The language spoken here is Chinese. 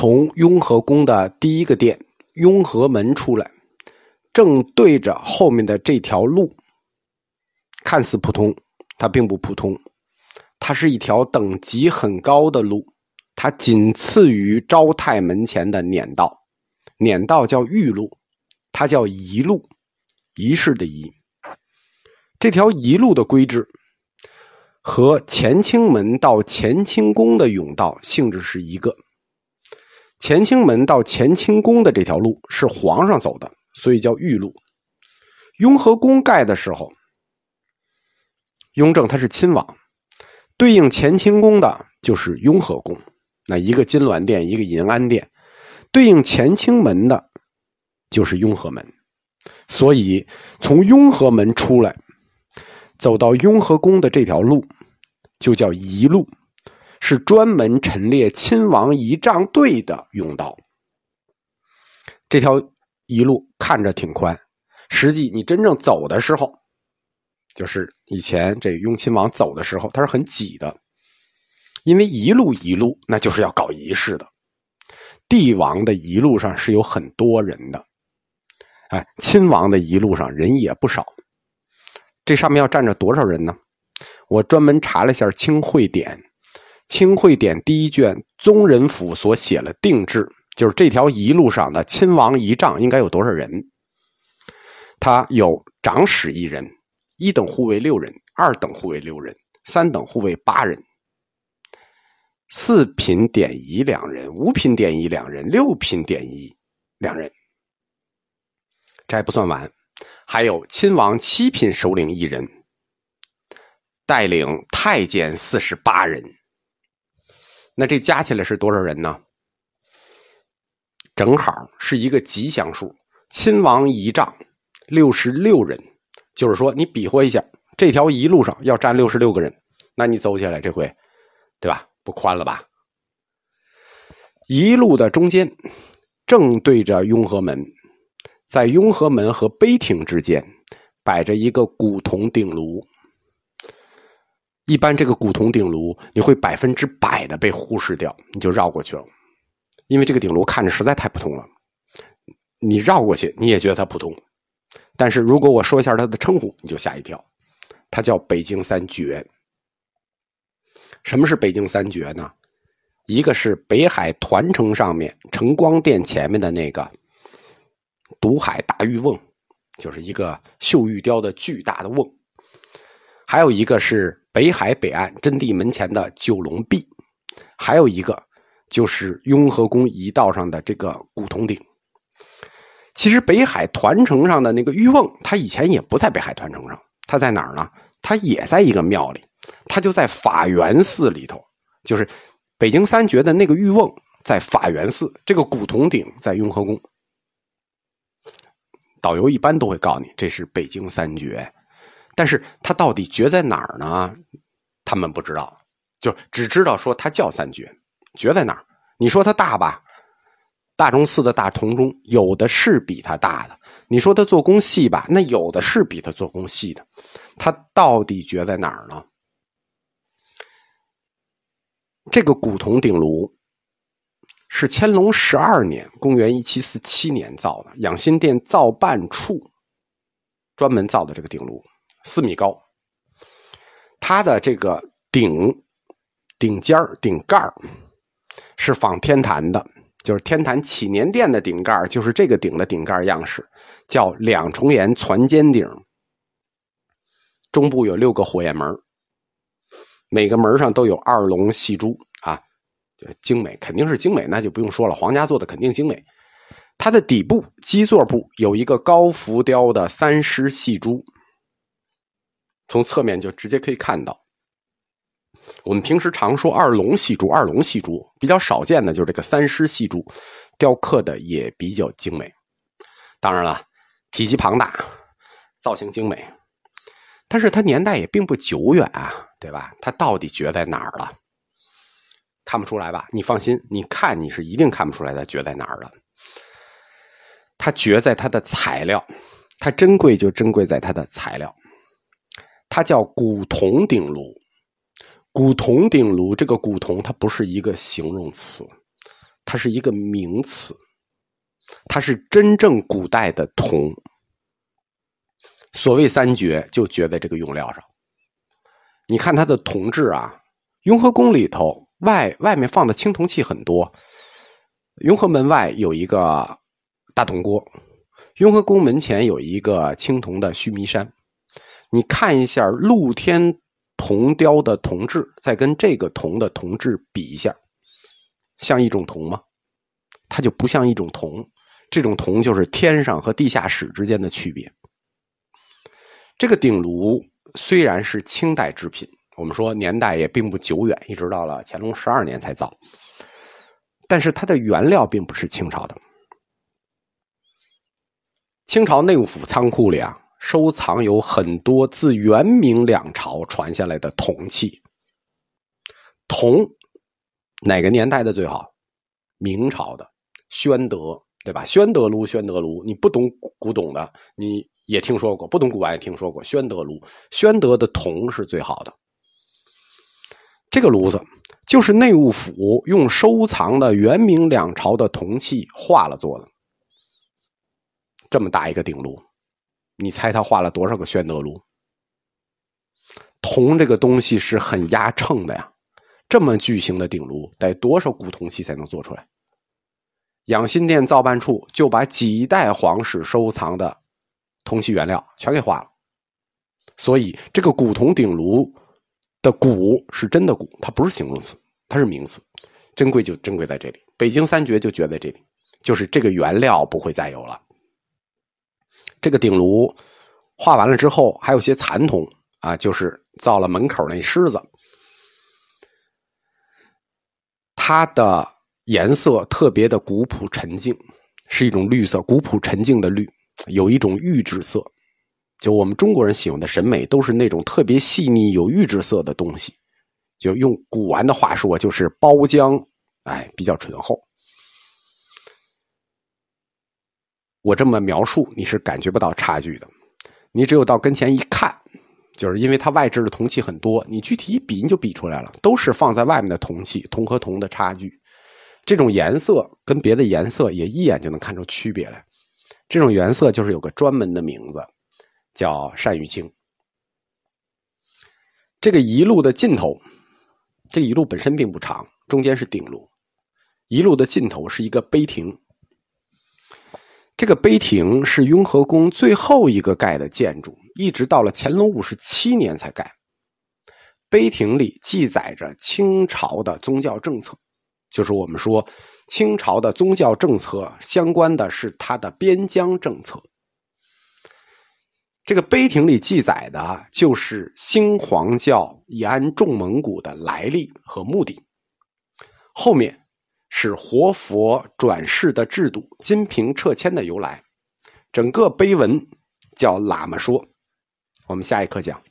从雍和宫的第一个殿雍和门出来，正对着后面的这条路，看似普通，它并不普通，它是一条等级很高的路，它仅次于昭泰门前的辇道，辇道叫玉路，它叫仪路，仪式的仪。这条仪路的规制和乾清门到乾清宫的甬道性质是一个。乾清门到乾清宫的这条路是皇上走的，所以叫御路。雍和宫盖的时候，雍正他是亲王，对应乾清宫的就是雍和宫。那一个金銮殿，一个银安殿，对应乾清门的，就是雍和门。所以从雍和门出来，走到雍和宫的这条路，就叫仪路。是专门陈列亲王仪仗队的甬道。这条一路看着挺宽，实际你真正走的时候，就是以前这雍亲王走的时候，他是很挤的，因为一路一路那就是要搞仪式的。帝王的一路上是有很多人的，哎，亲王的一路上人也不少。这上面要站着多少人呢？我专门查了一下《清会典》。《清会典》第一卷宗人府所写了定制，就是这条一路上的亲王仪仗应该有多少人？他有长史一人，一等护卫六人，二等护卫六人，三等护卫八人，四品典仪两人，五品典仪两人，六品典仪两人。这还不算完，还有亲王七品首领一人，带领太监四十八人。那这加起来是多少人呢？正好是一个吉祥数。亲王仪仗六十六人，就是说你比划一下，这条一路上要站六十六个人，那你走起来这回，对吧？不宽了吧？一路的中间正对着雍和门，在雍和门和碑亭之间摆着一个古铜鼎炉。一般这个古铜鼎炉，你会百分之百的被忽视掉，你就绕过去了，因为这个鼎炉看着实在太普通了。你绕过去，你也觉得它普通。但是如果我说一下它的称呼，你就吓一跳，它叫北京三绝。什么是北京三绝呢？一个是北海团城上面承光殿前面的那个独海大玉瓮，就是一个绣玉雕的巨大的瓮；还有一个是。北海北岸真谛门前的九龙壁，还有一个就是雍和宫一道上的这个古铜鼎。其实北海团城上的那个玉瓮，它以前也不在北海团城上，它在哪儿呢？它也在一个庙里，它就在法源寺里头。就是北京三绝的那个玉瓮在法源寺，这个古铜鼎在雍和宫。导游一般都会告诉你，这是北京三绝。但是它到底绝在哪儿呢？他们不知道，就只知道说它叫三绝，绝在哪儿？你说它大吧？大钟寺的大铜钟有的是比它大的。你说它做工细吧？那有的是比它做工细的。它到底绝在哪儿呢？这个古铜鼎炉是乾隆十二年（公元一七四七年）造的，养心殿造办处专门造的这个鼎炉。四米高，它的这个顶、顶尖顶盖是仿天坛的，就是天坛祈年殿的顶盖就是这个顶的顶盖样式，叫两重檐攒尖顶，中部有六个火焰门，每个门上都有二龙戏珠啊，精美，肯定是精美，那就不用说了，皇家做的肯定精美。它的底部基座部有一个高浮雕的三狮戏珠。从侧面就直接可以看到，我们平时常说二龙戏珠，二龙戏珠比较少见的就是这个三狮戏珠，雕刻的也比较精美。当然了，体积庞大，造型精美，但是它年代也并不久远啊，对吧？它到底绝在哪儿了？看不出来吧？你放心，你看你是一定看不出来它绝在哪儿了。它绝在它的材料，它珍贵就珍贵在它的材料。它叫古铜鼎炉，古铜鼎炉这个古铜它不是一个形容词，它是一个名词，它是真正古代的铜。所谓三绝，就绝在这个用料上。你看它的铜制啊，雍和宫里头外外面放的青铜器很多，雍和门外有一个大铜锅，雍和宫门前有一个青铜的须弥山。你看一下露天铜雕的铜制，再跟这个铜的铜制比一下，像一种铜吗？它就不像一种铜。这种铜就是天上和地下室之间的区别。这个鼎炉虽然是清代制品，我们说年代也并不久远，一直到了乾隆十二年才造，但是它的原料并不是清朝的。清朝内务府仓库里啊。收藏有很多自元明两朝传下来的铜器。铜哪个年代的最好？明朝的宣德，对吧？宣德炉，宣德炉，你不懂古董的，你也听说过；不懂古玩也听说过。宣德炉，宣德的铜是最好的。这个炉子就是内务府用收藏的元明两朝的铜器化了做的，这么大一个鼎炉。你猜他画了多少个宣德炉？铜这个东西是很压秤的呀，这么巨型的鼎炉得多少古铜器才能做出来？养心殿造办处就把几代皇室收藏的铜器原料全给画了，所以这个古铜鼎炉的“古”是真的“古”，它不是形容词，它是名词。珍贵就珍贵在这里，北京三绝就绝在这里，就是这个原料不会再有了。这个鼎炉画完了之后，还有些残铜啊，就是造了门口那狮子。它的颜色特别的古朴沉静，是一种绿色，古朴沉静的绿，有一种玉质色。就我们中国人喜欢的审美，都是那种特别细腻、有玉质色的东西。就用古玩的话说，就是包浆，哎，比较醇厚。我这么描述，你是感觉不到差距的。你只有到跟前一看，就是因为它外置的铜器很多，你具体一比，你就比出来了，都是放在外面的铜器，铜和铜的差距。这种颜色跟别的颜色也一眼就能看出区别来。这种颜色就是有个专门的名字，叫鳝鱼青。这个一路的尽头，这一路本身并不长，中间是顶路，一路的尽头是一个碑亭。这个碑亭是雍和宫最后一个盖的建筑，一直到了乾隆五十七年才盖。碑亭里记载着清朝的宗教政策，就是我们说清朝的宗教政策相关的是它的边疆政策。这个碑亭里记载的就是新皇教以安众蒙古的来历和目的，后面。是活佛转世的制度，金瓶撤迁的由来，整个碑文叫喇嘛说。我们下一课讲。